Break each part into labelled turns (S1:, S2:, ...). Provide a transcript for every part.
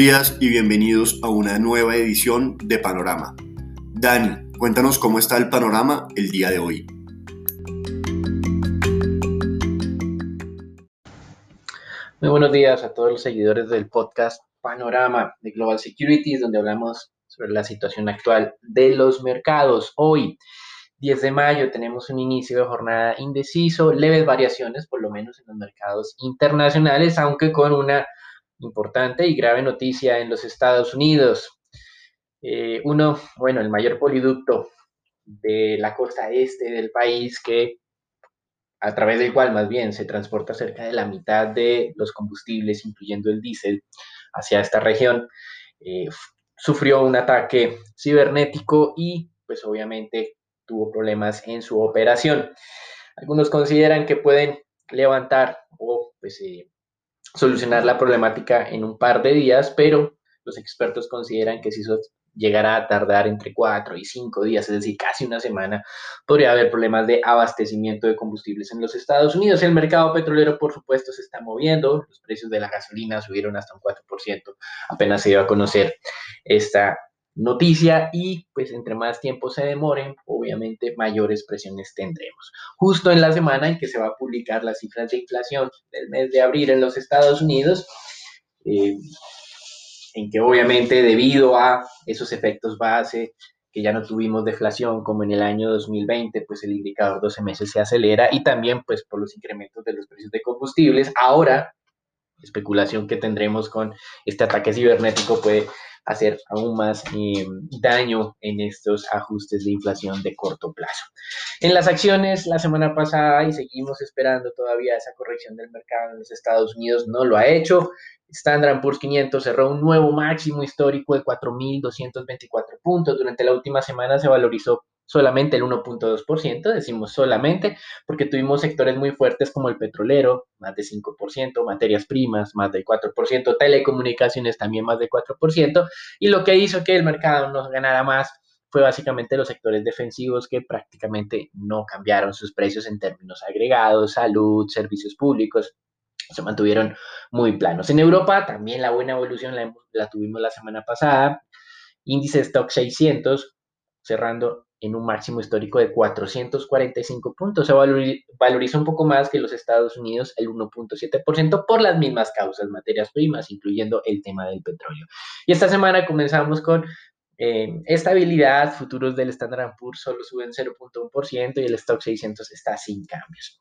S1: Días y bienvenidos a una nueva edición de Panorama. Dani, cuéntanos cómo está el panorama el día de hoy.
S2: Muy buenos días a todos los seguidores del podcast Panorama de Global Securities, donde hablamos sobre la situación actual de los mercados. Hoy, 10 de mayo, tenemos un inicio de jornada indeciso, leves variaciones, por lo menos en los mercados internacionales, aunque con una importante y grave noticia en los Estados Unidos. Eh, uno, bueno, el mayor poliducto de la costa este del país que a través del cual más bien se transporta cerca de la mitad de los combustibles, incluyendo el diésel, hacia esta región, eh, sufrió un ataque cibernético y pues obviamente tuvo problemas en su operación. Algunos consideran que pueden levantar o pues eh, solucionar la problemática en un par de días, pero los expertos consideran que si eso llegara a tardar entre cuatro y cinco días, es decir, casi una semana, podría haber problemas de abastecimiento de combustibles en los Estados Unidos. El mercado petrolero, por supuesto, se está moviendo, los precios de la gasolina subieron hasta un 4%, apenas se dio a conocer esta noticia y pues entre más tiempo se demoren, obviamente mayores presiones tendremos. Justo en la semana en que se va a publicar las cifras de inflación del mes de abril en los Estados Unidos, eh, en que obviamente debido a esos efectos base, que ya no tuvimos deflación como en el año 2020, pues el indicador 12 meses se acelera y también pues por los incrementos de los precios de combustibles, ahora especulación que tendremos con este ataque cibernético puede hacer aún más eh, daño en estos ajustes de inflación de corto plazo. En las acciones, la semana pasada, y seguimos esperando todavía esa corrección del mercado en los Estados Unidos, no lo ha hecho. Standard Poor's 500 cerró un nuevo máximo histórico de 4.224 puntos. Durante la última semana se valorizó solamente el 1.2%, decimos solamente, porque tuvimos sectores muy fuertes como el petrolero, más de 5%, materias primas, más del 4%, telecomunicaciones también más del 4%, y lo que hizo que el mercado nos ganara más fue básicamente los sectores defensivos que prácticamente no cambiaron sus precios en términos agregados, salud, servicios públicos, se mantuvieron muy planos. En Europa también la buena evolución la, la tuvimos la semana pasada, índice stock 600 cerrando en un máximo histórico de 445 puntos. Se valoriza un poco más que los Estados Unidos, el 1.7%, por las mismas causas, materias primas, incluyendo el tema del petróleo. Y esta semana comenzamos con eh, estabilidad, futuros del Standard Poor's solo suben 0.1% y el Stock 600 está sin cambios.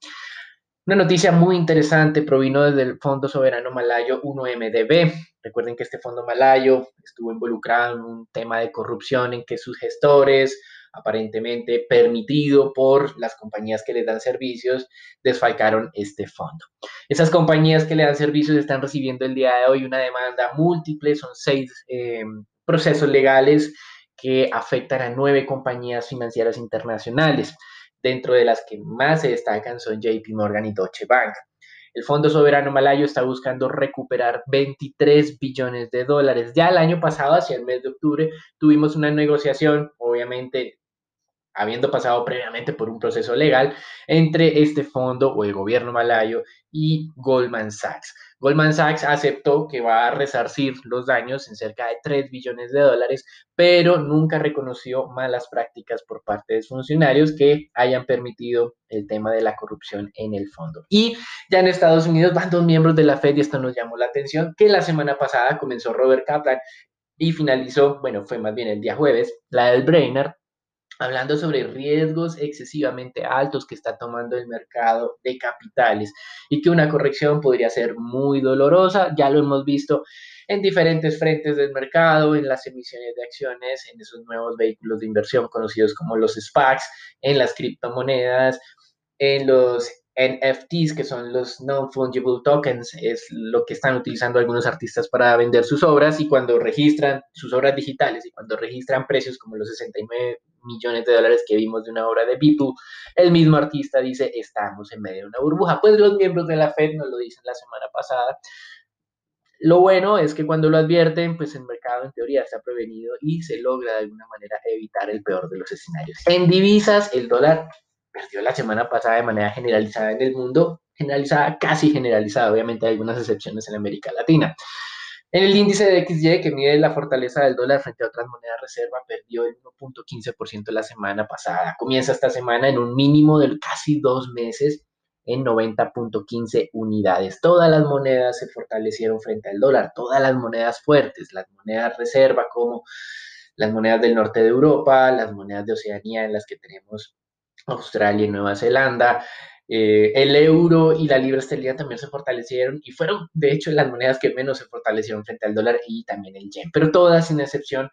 S2: Una noticia muy interesante provino desde el Fondo Soberano Malayo 1MDB. Recuerden que este fondo malayo estuvo involucrado en un tema de corrupción en que sus gestores, aparentemente permitido por las compañías que les dan servicios, desfalcaron este fondo. Esas compañías que le dan servicios están recibiendo el día de hoy una demanda múltiple, son seis eh, procesos legales que afectan a nueve compañías financieras internacionales, dentro de las que más se destacan son JP Morgan y Deutsche Bank. El Fondo Soberano Malayo está buscando recuperar 23 billones de dólares. Ya el año pasado, hacia el mes de octubre, tuvimos una negociación, obviamente habiendo pasado previamente por un proceso legal entre este fondo o el gobierno malayo y Goldman Sachs. Goldman Sachs aceptó que va a resarcir los daños en cerca de 3 billones de dólares, pero nunca reconoció malas prácticas por parte de funcionarios que hayan permitido el tema de la corrupción en el fondo. Y ya en Estados Unidos van dos miembros de la Fed y esto nos llamó la atención, que la semana pasada comenzó Robert Kaplan y finalizó, bueno, fue más bien el día jueves, la del Brainerd, hablando sobre riesgos excesivamente altos que está tomando el mercado de capitales y que una corrección podría ser muy dolorosa. Ya lo hemos visto en diferentes frentes del mercado, en las emisiones de acciones, en esos nuevos vehículos de inversión conocidos como los SPACs, en las criptomonedas, en los NFTs, que son los non-fungible tokens, es lo que están utilizando algunos artistas para vender sus obras y cuando registran sus obras digitales y cuando registran precios como los 69 millones de dólares que vimos de una obra de Beatle, el mismo artista dice, estamos en medio de una burbuja. Pues los miembros de la Fed nos lo dicen la semana pasada. Lo bueno es que cuando lo advierten, pues el mercado en teoría está prevenido y se logra de alguna manera evitar el peor de los escenarios. En divisas, el dólar perdió la semana pasada de manera generalizada en el mundo, generalizada, casi generalizada, obviamente hay algunas excepciones en América Latina. El índice de XY, que mide la fortaleza del dólar frente a otras monedas reserva, perdió el 1.15% la semana pasada. Comienza esta semana en un mínimo de casi dos meses en 90.15 unidades. Todas las monedas se fortalecieron frente al dólar, todas las monedas fuertes, las monedas reserva como las monedas del norte de Europa, las monedas de Oceanía en las que tenemos Australia y Nueva Zelanda, eh, el euro y la libra esterlina también se fortalecieron y fueron, de hecho, las monedas que menos se fortalecieron frente al dólar y también el yen, pero todas sin excepción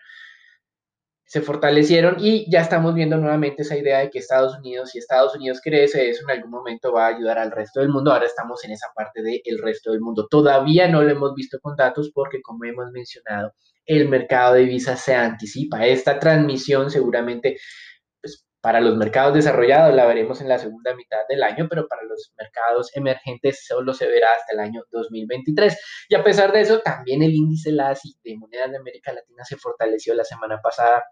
S2: se fortalecieron y ya estamos viendo nuevamente esa idea de que Estados Unidos, si Estados Unidos crece, eso en algún momento va a ayudar al resto del mundo. Ahora estamos en esa parte del resto del mundo. Todavía no lo hemos visto con datos porque, como hemos mencionado, el mercado de divisas se anticipa. Esta transmisión seguramente para los mercados desarrollados la veremos en la segunda mitad del año, pero para los mercados emergentes solo se verá hasta el año 2023. Y a pesar de eso, también el índice LASI de monedas de América Latina se fortaleció la semana pasada.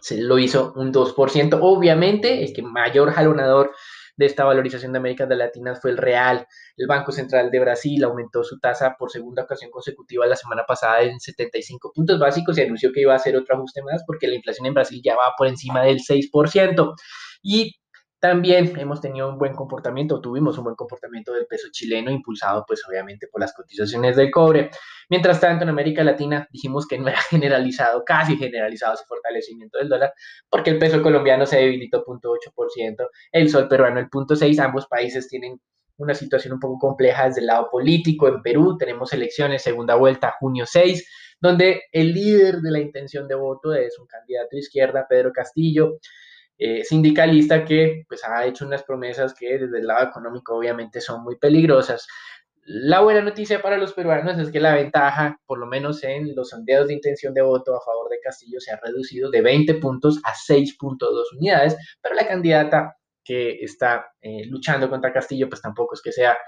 S2: Se lo hizo un 2%. Obviamente, el que mayor jalonador de esta valorización de América Latina fue el real. El Banco Central de Brasil aumentó su tasa por segunda ocasión consecutiva la semana pasada en 75 puntos básicos y anunció que iba a hacer otro ajuste más porque la inflación en Brasil ya va por encima del 6%. Y también hemos tenido un buen comportamiento, tuvimos un buen comportamiento del peso chileno, impulsado pues obviamente por las cotizaciones del cobre. Mientras tanto, en América Latina dijimos que no era generalizado, casi generalizado ese fortalecimiento del dólar, porque el peso colombiano se debilitó 0.8%, el sol peruano el 0.6%, ambos países tienen una situación un poco compleja desde el lado político. En Perú tenemos elecciones, segunda vuelta, junio 6, donde el líder de la intención de voto es un candidato de izquierda, Pedro Castillo, eh, sindicalista que pues ha hecho unas promesas que desde el lado económico obviamente son muy peligrosas. La buena noticia para los peruanos es que la ventaja, por lo menos en los sondeos de intención de voto a favor de Castillo, se ha reducido de 20 puntos a 6.2 unidades, pero la candidata que está eh, luchando contra Castillo, pues tampoco es que sea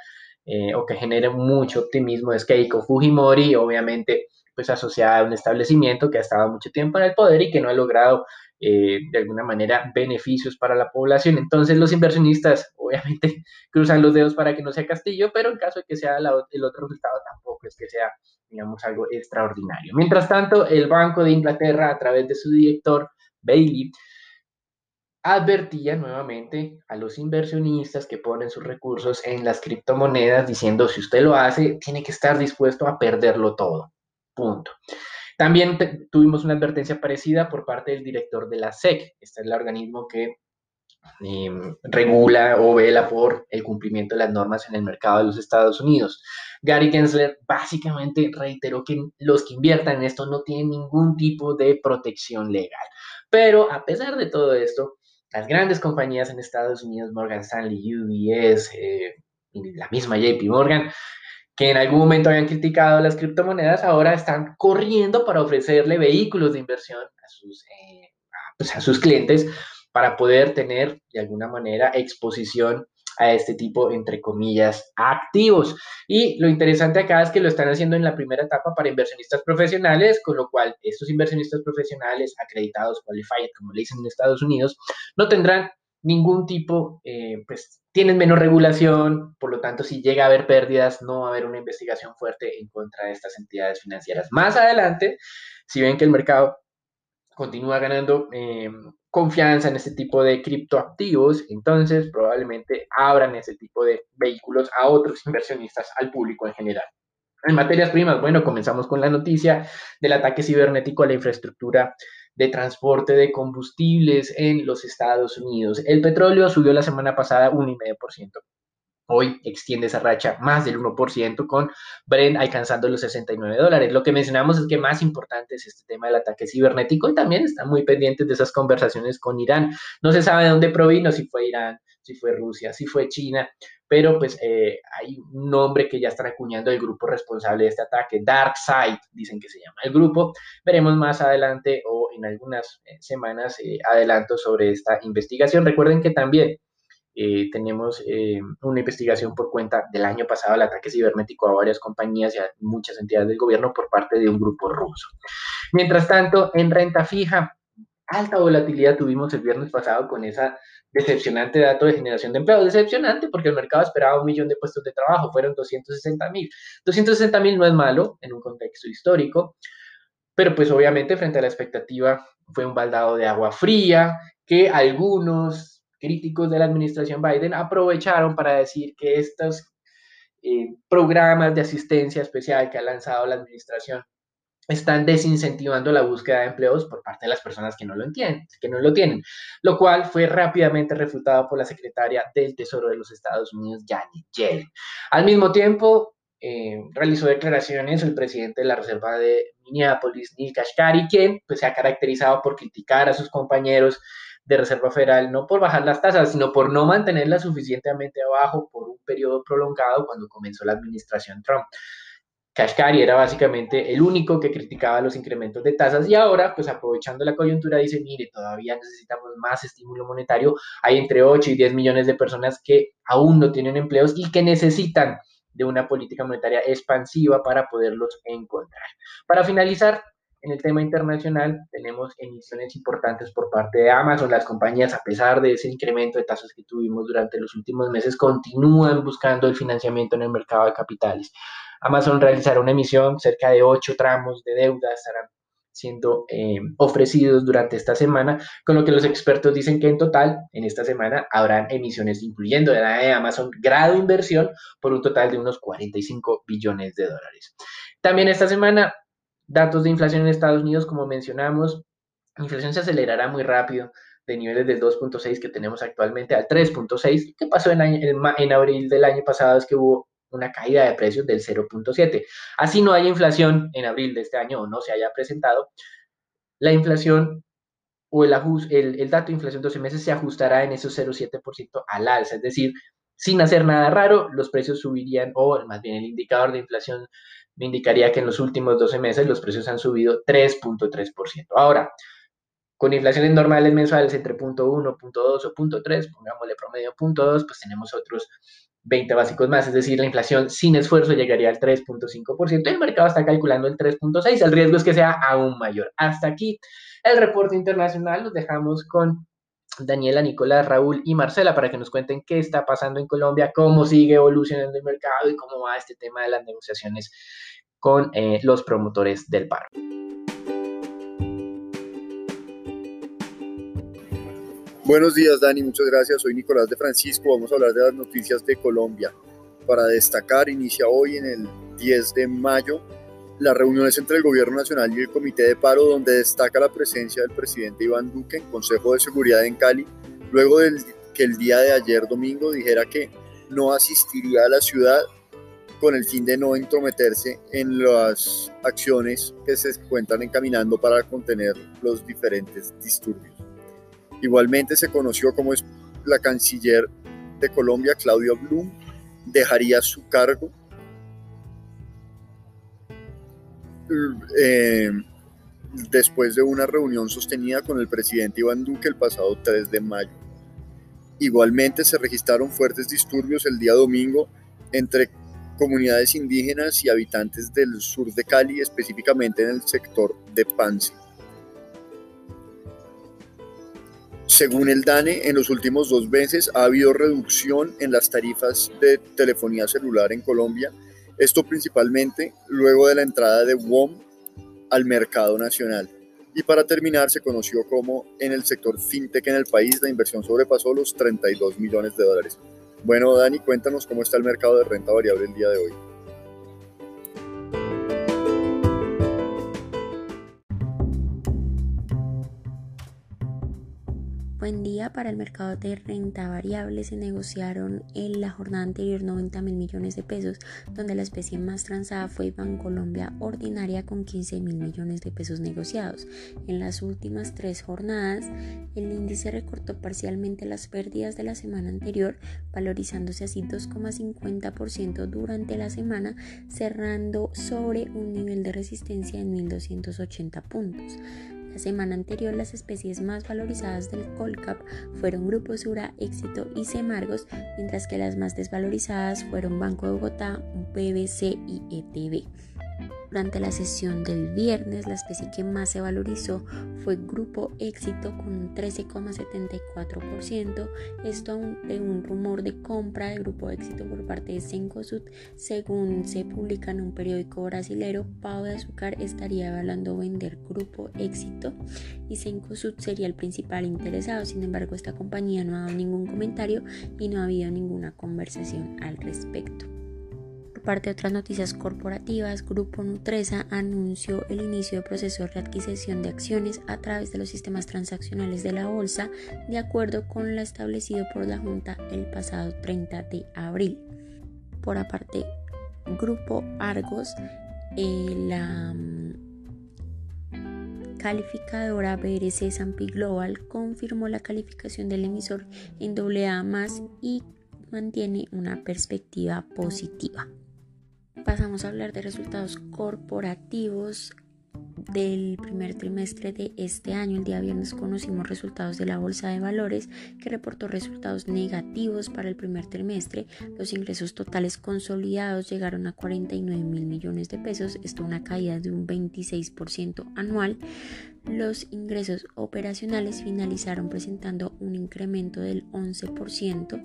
S2: eh, o que genere mucho optimismo, es Keiko Fujimori, obviamente pues asociada a un establecimiento que ha estado mucho tiempo en el poder y que no ha logrado eh, de alguna manera beneficios para la población. Entonces los inversionistas obviamente cruzan los dedos para que no sea Castillo, pero en caso de que sea el otro resultado tampoco es que sea, digamos, algo extraordinario. Mientras tanto, el Banco de Inglaterra, a través de su director, Bailey, advertía nuevamente a los inversionistas que ponen sus recursos en las criptomonedas diciendo, si usted lo hace, tiene que estar dispuesto a perderlo todo. Punto. También tuvimos una advertencia parecida por parte del director de la SEC. Este es el organismo que em, regula o vela por el cumplimiento de las normas en el mercado de los Estados Unidos. Gary Gensler básicamente reiteró que los que inviertan en esto no tienen ningún tipo de protección legal. Pero a pesar de todo esto, las grandes compañías en Estados Unidos, Morgan Stanley, UBS, eh, la misma JP Morgan, que en algún momento habían criticado las criptomonedas, ahora están corriendo para ofrecerle vehículos de inversión a sus, eh, pues, a sus clientes para poder tener de alguna manera exposición a este tipo, entre comillas, activos. Y lo interesante acá es que lo están haciendo en la primera etapa para inversionistas profesionales, con lo cual estos inversionistas profesionales acreditados, qualified, como le dicen en Estados Unidos, no tendrán ningún tipo, eh, pues tienen menos regulación, por lo tanto, si llega a haber pérdidas, no va a haber una investigación fuerte en contra de estas entidades financieras. Más adelante, si ven que el mercado continúa ganando eh, confianza en este tipo de criptoactivos, entonces probablemente abran ese tipo de vehículos a otros inversionistas, al público en general. En materias primas, bueno, comenzamos con la noticia del ataque cibernético a la infraestructura de transporte de combustibles en los Estados Unidos. El petróleo subió la semana pasada 1,5%. Hoy extiende esa racha más del 1% con Brent alcanzando los 69 dólares. Lo que mencionamos es que más importante es este tema del ataque cibernético y también están muy pendientes de esas conversaciones con Irán. No se sabe de dónde provino, si fue Irán, si fue Rusia, si fue China, pero pues eh, hay un nombre que ya están acuñando el grupo responsable de este ataque, Dark Side, dicen que se llama el grupo. Veremos más adelante o en algunas eh, semanas eh, adelanto sobre esta investigación. Recuerden que también eh, tenemos eh, una investigación por cuenta del año pasado, el ataque cibernético a varias compañías y a muchas entidades del gobierno por parte de un grupo ruso. Mientras tanto, en renta fija, alta volatilidad tuvimos el viernes pasado con esa decepcionante dato de generación de empleo. Decepcionante porque el mercado esperaba un millón de puestos de trabajo, fueron 260 mil. 260 mil no es malo en un contexto histórico, pero pues obviamente frente a la expectativa fue un baldado de agua fría que algunos críticos de la administración Biden aprovecharon para decir que estos eh, programas de asistencia especial que ha lanzado la administración están desincentivando la búsqueda de empleos por parte de las personas que no lo entienden, que no lo tienen, lo cual fue rápidamente refutado por la secretaria del Tesoro de los Estados Unidos, Janet Yellen. Al mismo tiempo, eh, realizó declaraciones el presidente de la Reserva de Minneapolis, Neil Kashkari, quien pues, se ha caracterizado por criticar a sus compañeros de Reserva Federal, no por bajar las tasas, sino por no mantenerlas suficientemente abajo por un periodo prolongado cuando comenzó la administración Trump. Kashkari era básicamente el único que criticaba los incrementos de tasas y ahora, pues aprovechando la coyuntura, dice, mire, todavía necesitamos más estímulo monetario. Hay entre 8 y 10 millones de personas que aún no tienen empleos y que necesitan de una política monetaria expansiva para poderlos encontrar. Para finalizar, en el tema internacional tenemos emisiones importantes por parte de Amazon. Las compañías, a pesar de ese incremento de tasas que tuvimos durante los últimos meses, continúan buscando el financiamiento en el mercado de capitales. Amazon realizará una emisión, cerca de ocho tramos de deuda estarán siendo eh, ofrecidos durante esta semana, con lo que los expertos dicen que en total, en esta semana, habrán emisiones, incluyendo la de Amazon, grado inversión, por un total de unos 45 billones de dólares. También esta semana Datos de inflación en Estados Unidos, como mencionamos, la inflación se acelerará muy rápido de niveles del 2.6 que tenemos actualmente al 3.6. ¿Qué pasó en, abril del año pasado? Es que hubo una caída de precios del 0.7. Así no hay inflación en abril de este año o no se haya presentado, la inflación o el, el, el dato de inflación 12 meses se ajustará en esos 0.7% al alza, es decir, sin hacer nada raro, los precios subirían, o más bien el indicador de inflación me indicaría que en los últimos 12 meses los precios han subido 3.3%. Ahora, con inflaciones normales mensuales entre 0.1, 0.2 o 0.3, pongámosle promedio 0.2, pues tenemos otros 20 básicos más, es decir, la inflación sin esfuerzo llegaría al 3.5%, el mercado está calculando el 3.6%, el riesgo es que sea aún mayor. Hasta aquí el reporte internacional, los dejamos con Daniela, Nicolás, Raúl y Marcela para que nos cuenten qué está pasando en Colombia, cómo sigue evolucionando el mercado y cómo va este tema de las negociaciones con eh, los promotores del paro.
S1: Buenos días, Dani. Muchas gracias. Soy Nicolás de Francisco. Vamos a hablar de las noticias de Colombia. Para destacar, inicia hoy en el 10 de mayo las reuniones entre el Gobierno Nacional y el Comité de Paro, donde destaca la presencia del presidente Iván Duque en Consejo de Seguridad en Cali, luego de que el día de ayer domingo dijera que no asistiría a la ciudad con el fin de no entrometerse en las acciones que se encuentran encaminando para contener los diferentes disturbios. Igualmente se conoció como la canciller de Colombia, Claudia Blum, dejaría su cargo Eh, después de una reunión sostenida con el presidente Iván Duque el pasado 3 de mayo. Igualmente se registraron fuertes disturbios el día domingo entre comunidades indígenas y habitantes del sur de Cali, específicamente en el sector de Pance. Según el DANE, en los últimos dos meses ha habido reducción en las tarifas de telefonía celular en Colombia esto principalmente luego de la entrada de WOM al mercado nacional. Y para terminar, se conoció como en el sector fintech en el país la inversión sobrepasó los 32 millones de dólares. Bueno, Dani, cuéntanos cómo está el mercado de renta variable el día de hoy.
S3: Buen día para el mercado de renta variable. Se negociaron en la jornada anterior 90 mil millones de pesos, donde la especie más transada fue Colombia Ordinaria con 15 mil millones de pesos negociados. En las últimas tres jornadas, el índice recortó parcialmente las pérdidas de la semana anterior, valorizándose así 2,50% durante la semana, cerrando sobre un nivel de resistencia en 1.280 puntos. La semana anterior las especies más valorizadas del Colcap fueron Grupo Sura, Éxito y Semargos, mientras que las más desvalorizadas fueron Banco de Bogotá, BBC y ETB. Durante la sesión del viernes, la especie que más se valorizó fue Grupo Éxito con un 13,74%. Esto de un rumor de compra de Grupo Éxito por parte de Cencosud. Según se publica en un periódico brasilero, Pau de Azúcar estaría evaluando vender Grupo Éxito y Cencosud sería el principal interesado. Sin embargo, esta compañía no ha dado ningún comentario y no ha habido ninguna conversación al respecto parte de otras noticias corporativas, Grupo Nutresa anunció el inicio del proceso de readquisición de acciones a través de los sistemas transaccionales de la bolsa, de acuerdo con lo establecido por la Junta el pasado 30 de abril. Por aparte, Grupo Argos, eh, la mm, calificadora BRC S&P Global confirmó la calificación del emisor en AA+, y mantiene una perspectiva positiva. Pasamos a hablar de resultados corporativos del primer trimestre de este año. El día viernes conocimos resultados de la Bolsa de Valores que reportó resultados negativos para el primer trimestre. Los ingresos totales consolidados llegaron a 49 mil millones de pesos, esto una caída de un 26% anual. Los ingresos operacionales finalizaron presentando un incremento del 11%.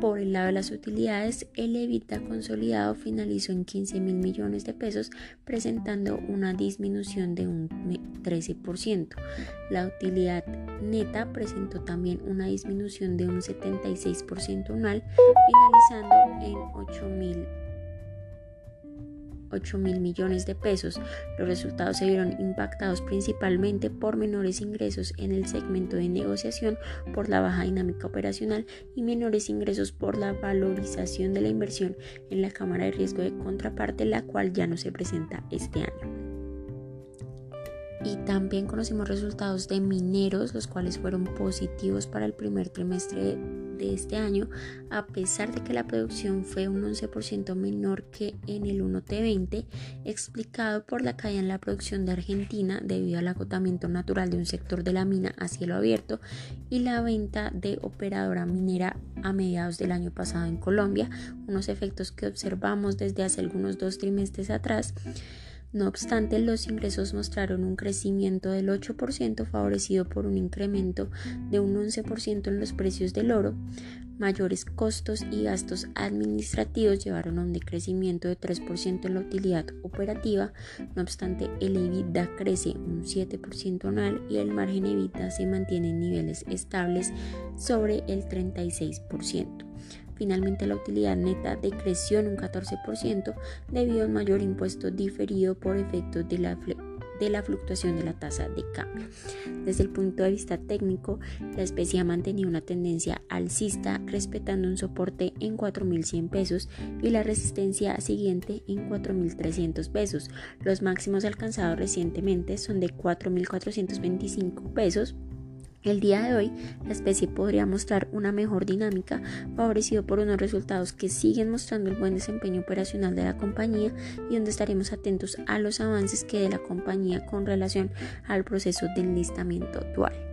S3: Por el lado de las utilidades, el EBITDA consolidado finalizó en 15 mil millones de pesos, presentando una disminución de un 13%. La utilidad neta presentó también una disminución de un 76% anual, finalizando en 8 mil 8 mil millones de pesos. Los resultados se vieron impactados principalmente por menores ingresos en el segmento de negociación por la baja dinámica operacional y menores ingresos por la valorización de la inversión en la cámara de riesgo de contraparte, la cual ya no se presenta este año y también conocimos resultados de mineros, los cuales fueron positivos para el primer trimestre de este año, a pesar de que la producción fue un 11% menor que en el 1T20, explicado por la caída en la producción de Argentina debido al agotamiento natural de un sector de la mina a cielo abierto y la venta de operadora minera a mediados del año pasado en Colombia, unos efectos que observamos desde hace algunos dos trimestres atrás. No obstante, los ingresos mostraron un crecimiento del 8% favorecido por un incremento de un 11% en los precios del oro. Mayores costos y gastos administrativos llevaron a un decrecimiento de 3% en la utilidad operativa. No obstante, el EBITDA crece un 7% anual y el margen EBITDA se mantiene en niveles estables sobre el 36%. Finalmente, la utilidad neta decreció en un 14% debido al mayor impuesto diferido por efectos de la de la fluctuación de la tasa de cambio. Desde el punto de vista técnico, la especie ha mantenido una tendencia alcista, respetando un soporte en 4.100 pesos y la resistencia siguiente en 4.300 pesos. Los máximos alcanzados recientemente son de 4.425 pesos el día de hoy, la especie podría mostrar una mejor dinámica, favorecido por unos resultados que siguen mostrando el buen desempeño operacional de la compañía y donde estaremos atentos a los avances que de la compañía con relación al proceso de enlistamiento dual.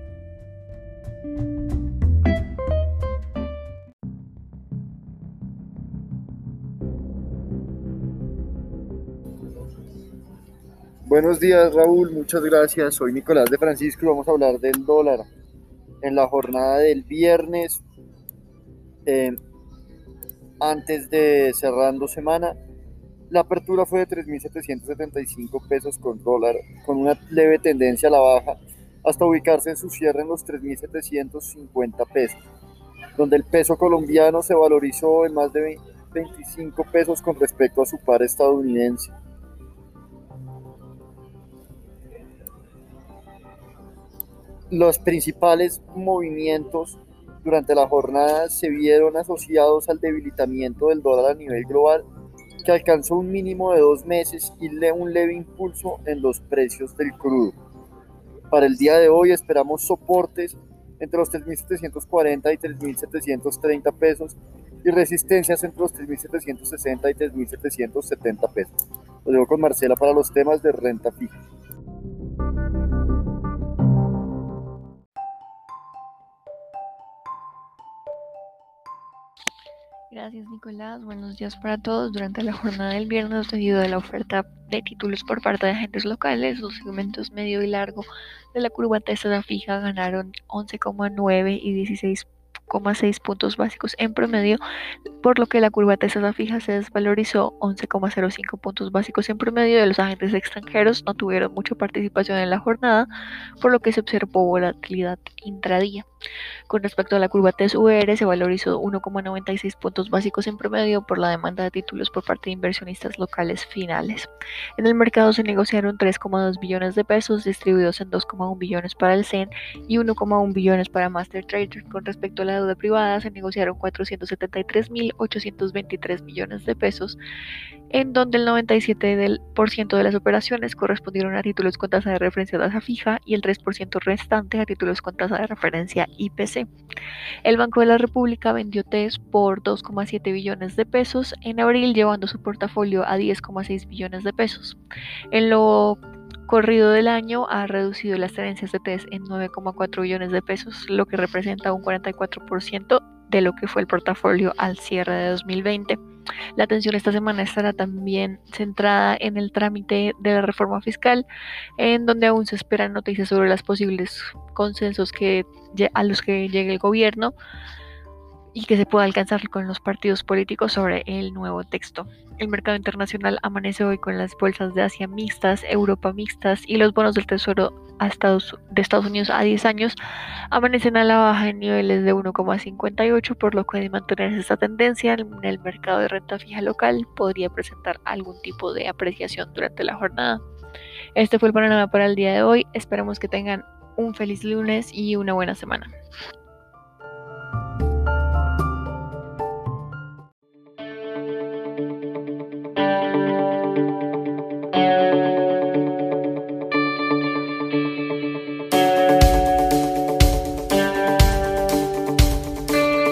S1: Buenos días Raúl, muchas gracias. Soy Nicolás de Francisco y vamos a hablar del dólar. En la jornada del viernes, eh, antes de cerrando semana, la apertura fue de 3.775 pesos con dólar, con una leve tendencia a la baja, hasta ubicarse en su cierre en los 3.750 pesos, donde el peso colombiano se valorizó en más de 25 pesos con respecto a su par estadounidense. Los principales movimientos durante la jornada se vieron asociados al debilitamiento del dólar a nivel global, que alcanzó un mínimo de dos meses y un leve impulso en los precios del crudo. Para el día de hoy esperamos soportes entre los 3.740 y 3.730 pesos y resistencias entre los 3.760 y 3.770 pesos. Lo dejo con Marcela para los temas de renta fija.
S4: Gracias, Nicolás, buenos días para todos. Durante la jornada del viernes, debido a la oferta de títulos por parte de agentes locales, los segmentos medio y largo de la curva tesa fija ganaron 11,9 y 16 6 puntos básicos en promedio, por lo que la curva tasa fija se desvalorizó 11,05 puntos básicos en promedio de los agentes extranjeros no tuvieron mucha participación en la jornada, por lo que se observó volatilidad intradía. Con respecto a la curva TES-UR, se valorizó 1,96 puntos básicos en promedio por la demanda de títulos por parte de inversionistas locales finales. En el mercado se negociaron 3,2 billones de pesos distribuidos en 2,1 billones para el CEN y 1,1 billones para Master Trader. Con respecto a la deuda privada, se negociaron 473.823 millones de pesos, en donde el 97% de las operaciones correspondieron a títulos con tasa de referencia tasa fija y el 3% restante a títulos con tasa de referencia IPC. El Banco de la República vendió TES por 2,7 billones de pesos en abril, llevando su portafolio a 10,6 billones de pesos. En lo corrido del año ha reducido las tenencias de TES en 9,4 billones de pesos, lo que representa un 44% de lo que fue el portafolio al cierre de 2020. La atención esta semana estará también centrada en el trámite de la reforma fiscal, en donde aún se esperan noticias sobre los posibles consensos que, a los que llegue el gobierno y que se pueda alcanzar con los partidos políticos sobre el nuevo texto. El mercado internacional amanece hoy con las bolsas de Asia mixtas, Europa mixtas y los bonos del Tesoro de Estados Unidos a 10 años amanecen a la baja en niveles de 1,58, por lo que de mantenerse esta tendencia en el mercado de renta fija local podría presentar algún tipo de apreciación durante la jornada. Este fue el panorama para el día de hoy. Esperamos que tengan un feliz lunes y una buena semana.